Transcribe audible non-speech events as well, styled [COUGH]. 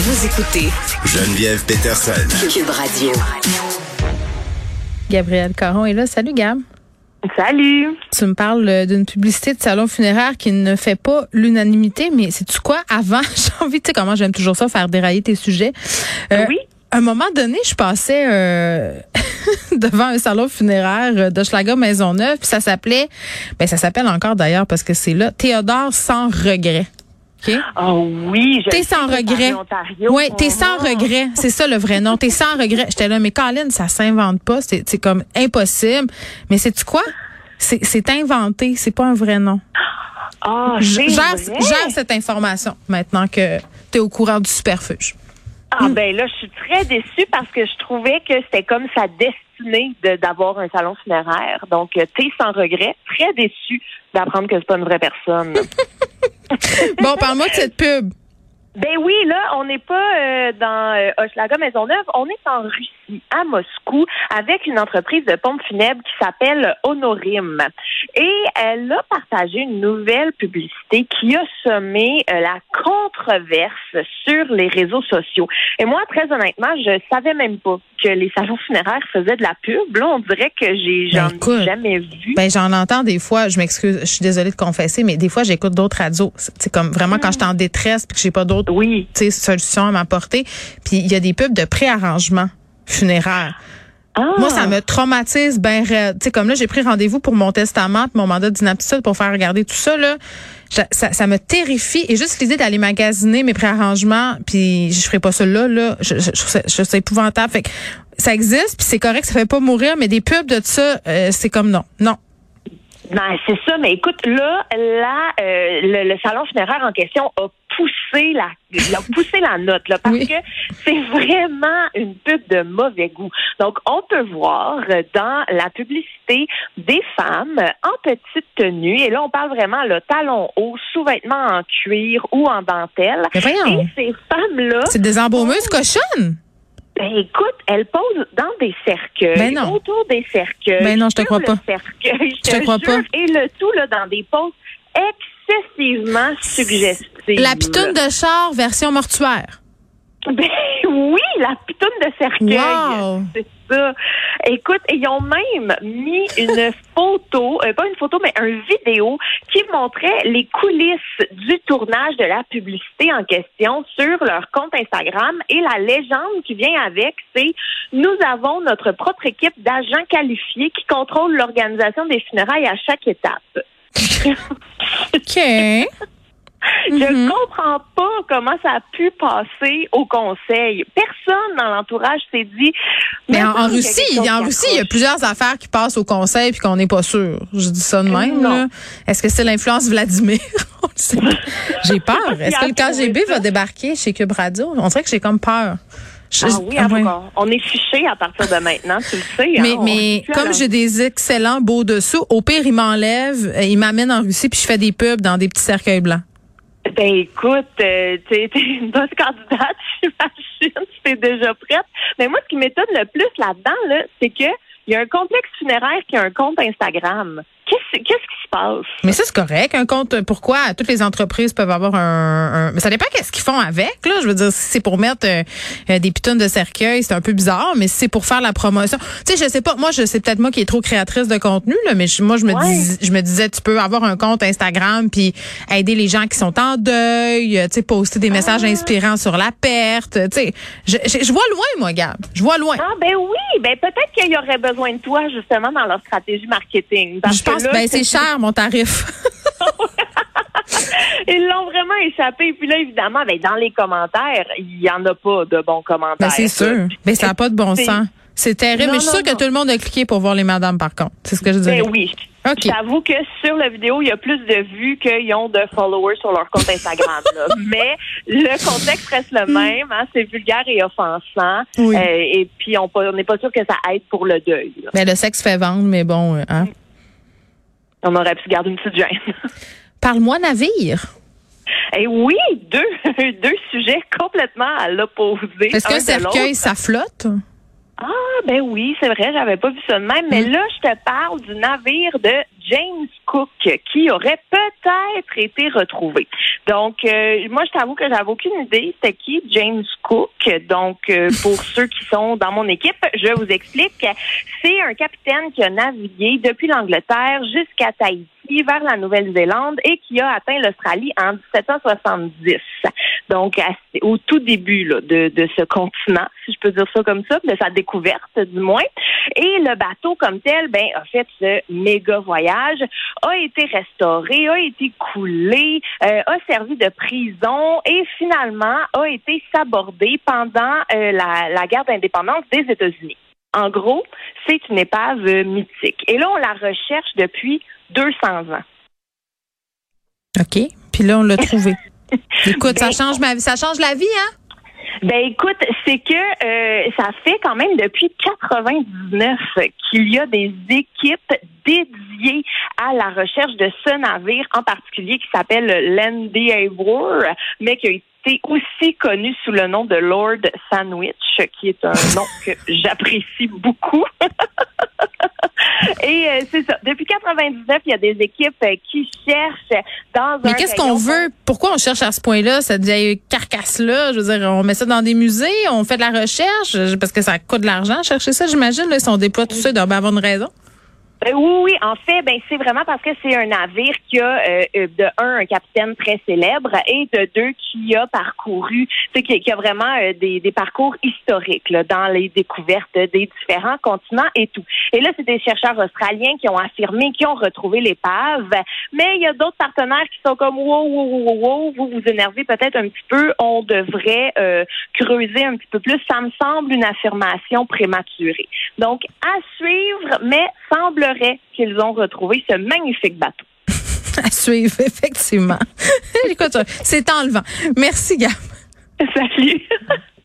Vous écoutez Geneviève Peterson. Cube Radio. Gabrielle Caron est là. Salut Gab. Salut. Tu me parles euh, d'une publicité de salon funéraire qui ne fait pas l'unanimité, mais c'est tu quoi? Avant [LAUGHS] J'ai envie, tu sais comment j'aime toujours ça faire dérailler tes sujets. Euh, oui. À un moment donné, je passais euh, [LAUGHS] devant un salon funéraire de Schlager Maisonneuve, puis ça s'appelait, ben ça s'appelle encore d'ailleurs parce que c'est là, Théodore sans regret. Okay. Oh oui, T'es sans regret. Oui, t'es sans regret. C'est ça le vrai nom. T'es sans regret. J'étais là, mais Colin, ça s'invente pas. C'est comme impossible. Mais c'est tu quoi? C'est inventé. C'est pas un vrai nom. Oh, gère, gère cette information maintenant que t'es au courant du superfuge. Ah ben là, je suis très déçue parce que je trouvais que c'était comme sa destinée d'avoir un salon funéraire. Donc, t'es sans regret, très déçue d'apprendre que c'est pas une vraie personne. [LAUGHS] [LAUGHS] bon, parle-moi de cette pub. Ben oui, là, on n'est pas euh, dans euh, Hochelaga Maisonneuve, on est en Russie, à Moscou, avec une entreprise de pompes funèbres qui s'appelle Honorim. Et elle a partagé une nouvelle publicité qui a semé euh, la controverse sur les réseaux sociaux. Et moi, très honnêtement, je savais même pas que les salons funéraires faisaient de la pub. Là, on dirait que j'ai ben, j'en ai jamais vu. Ben j'en entends des fois. Je m'excuse, je suis désolée de confesser, mais des fois j'écoute d'autres radios. C'est comme vraiment quand je suis en détresse puis que j'ai pas d'autres oui. solutions à m'apporter. Puis il y a des pubs de préarrangement funéraire. Ah. Moi, ça me traumatise ben Tu sais, comme là, j'ai pris rendez-vous pour mon testament, mon mandat d'inaptitude pour faire regarder tout ça. Là, ça, ça, me terrifie. Et juste l'idée d'aller magasiner mes préarrangements, puis je ferai pas ça là, là, je, je, je, je c'est épouvantable. Fait que ça existe, puis c'est correct, ça fait pas mourir, mais des pubs de ça, euh, c'est comme non, non. Ben, c'est ça, mais écoute, là, là euh, le, le, salon funéraire en question a poussé la, la note, là, parce oui. que c'est vraiment une pub de mauvais goût. Donc, on peut voir dans la publicité des femmes en petite tenue, et là, on parle vraiment le talon haut, sous-vêtements en cuir ou en dentelle. Mais. Et ces femmes-là... C'est des embaumeuse cochonnes! Ben écoute, elle pose dans des cercueils, ben non. autour des cercueils. Ben non, je te crois pas. Cercueil, je te, crois pas. Et le tout là dans des poses excessivement La pitoune de char version mortuaire. [LAUGHS] Ben oui, la pitoune de cercueil. Wow. C'est ça. Écoute, ils ont même mis une [LAUGHS] photo, euh, pas une photo, mais un vidéo qui montrait les coulisses du tournage de la publicité en question sur leur compte Instagram. Et la légende qui vient avec, c'est nous avons notre propre équipe d'agents qualifiés qui contrôlent l'organisation des funérailles à chaque étape. [LAUGHS] OK. Je mm -hmm. comprends pas comment ça a pu passer au conseil. Personne dans l'entourage s'est dit. Mais en, en Russie, en Russie, il y a plusieurs affaires qui passent au conseil puis qu'on n'est pas sûr. Je dis ça de même. Est-ce que c'est l'influence Vladimir? [LAUGHS] J'ai peur. [LAUGHS] Est-ce que le KGB va débarquer chez Cube Radio? On dirait que j'ai comme peur. Je, ah oui, ah ouais. on est fiché à partir de maintenant, tu le sais. Mais, hein, mais comme j'ai des excellents beaux dessous, au pire, il m'enlève, il m'amène en Russie puis je fais des pubs dans des petits cercueils blancs. Ben écoute, euh, [LAUGHS] t'es une bonne candidate, [LAUGHS] j'imagine, tu es déjà prête. Mais moi, ce qui m'étonne le plus là-dedans, là, c'est que il y a un complexe funéraire qui a un compte Instagram. Qu'est-ce qui se passe? Mais ça, c'est correct. Un compte, pourquoi toutes les entreprises peuvent avoir un... un mais ça dépend qu'est-ce qu'ils font avec. Là, Je veux dire, si c'est pour mettre euh, des pitons de cercueil, c'est un peu bizarre, mais si c'est pour faire la promotion... Tu sais, je sais pas, moi, je sais peut-être moi qui est trop créatrice de contenu, là, mais je, moi, je me, ouais. dis, je me disais, tu peux avoir un compte Instagram puis aider les gens qui sont en deuil, tu sais, poster des messages ah. inspirants sur la perte. Tu sais, je, je, je, vois loin, moi, Gab. Je vois loin. Ah, ben oui. Ben peut-être qu'il y aurait besoin de toi, justement, dans leur stratégie marketing. Parce je pense là, ben c'est cher mon tarif. [LAUGHS] Ils l'ont vraiment échappé. Puis là, évidemment, ben, dans les commentaires, il n'y en a pas de bons commentaires. Ben, c'est sûr. Mais ça n'a pas de bon sens. C'est terrible. Non, mais je suis sûre que tout le monde a cliqué pour voir les madames, par contre. C'est ce que je disais. Ben oui. Okay. J'avoue que sur la vidéo, il y a plus de vues qu'ils ont de followers sur leur compte Instagram. [LAUGHS] Mais le contexte reste le même. Hein, c'est vulgaire et offensant. Oui. Euh, et puis, on n'est pas sûr que ça aide pour le deuil. Là. Mais le sexe fait vendre, mais bon, hein? On aurait pu garder une petite gêne. [LAUGHS] Parle-moi navire. Eh oui, deux, [LAUGHS] deux sujets complètement à l'opposé. Est-ce qu'un cercueil, ça flotte? Ah, ben oui, c'est vrai, j'avais pas vu ça de même. Mais Mm. là, je te parle du navire de James Cook qui aurait peut-être été retrouvé. Donc, euh, moi, je t'avoue que j'avais aucune idée c'était qui James Cook. Donc, euh, [LAUGHS] pour ceux qui sont dans mon équipe, je vous explique. C'est un capitaine qui a navigué depuis l'Angleterre jusqu'à Tahiti vers la Nouvelle-Zélande et qui a atteint l'Australie en 1770. Donc, au tout début de, de ce continent, si je peux dire ça comme ça, de sa découverte du moins. Et le bateau comme tel, ben, a fait ce méga voyage, a été restauré, a été coulé, euh, a servi de prison et finalement a été sabordé pendant euh, la, la guerre d'indépendance des États-Unis. En gros, c'est une épave mythique. Et là, on la recherche depuis 200 ans. OK. Puis là, on l'a trouvé. Écoute, ça ben, change ma vie? Ça change la vie, hein? Ben écoute, c'est que euh, ça fait quand même depuis 99 qu'il y a des équipes dédiées à la recherche de ce navire en particulier qui s'appelle l'Endeavour, mais qui a été aussi connu sous le nom de Lord Sandwich, qui est un nom que j'apprécie beaucoup. [LAUGHS] Et euh, c'est ça. Depuis 99, il y a des équipes euh, qui cherchent dans un. Mais qu'est-ce qu'on veut? Pourquoi on cherche à ce point-là, cette vieille carcasse-là? Je veux dire, on met ça dans des musées, on fait de la recherche, parce que ça coûte de l'argent chercher ça, j'imagine. Si on déploie tout ça, il doit avoir une raison. Euh, oui, oui, en fait, ben c'est vraiment parce que c'est un navire qui a euh, euh, de un un capitaine très célèbre et de deux qui a parcouru, qui, qui a vraiment des, des, parcours historiques là, dans les découvertes des différents continents et tout. Et là, c'est des chercheurs australiens qui ont affirmé qu'ils ont retrouvé l'épave, mais il y a d'autres partenaires qui sont comme wow, wow, wow, wow, vous vous énervez peut-être un petit peu, on devrait creuser un petit peu plus. Ça me semble une affirmation prématurée. Donc, à suivre, mais semble qu'ils ont retrouvé ce magnifique bateau. [LAUGHS] à suivre, effectivement. [LAUGHS] c'est enlevant. Merci, Gab. Salut. [LAUGHS]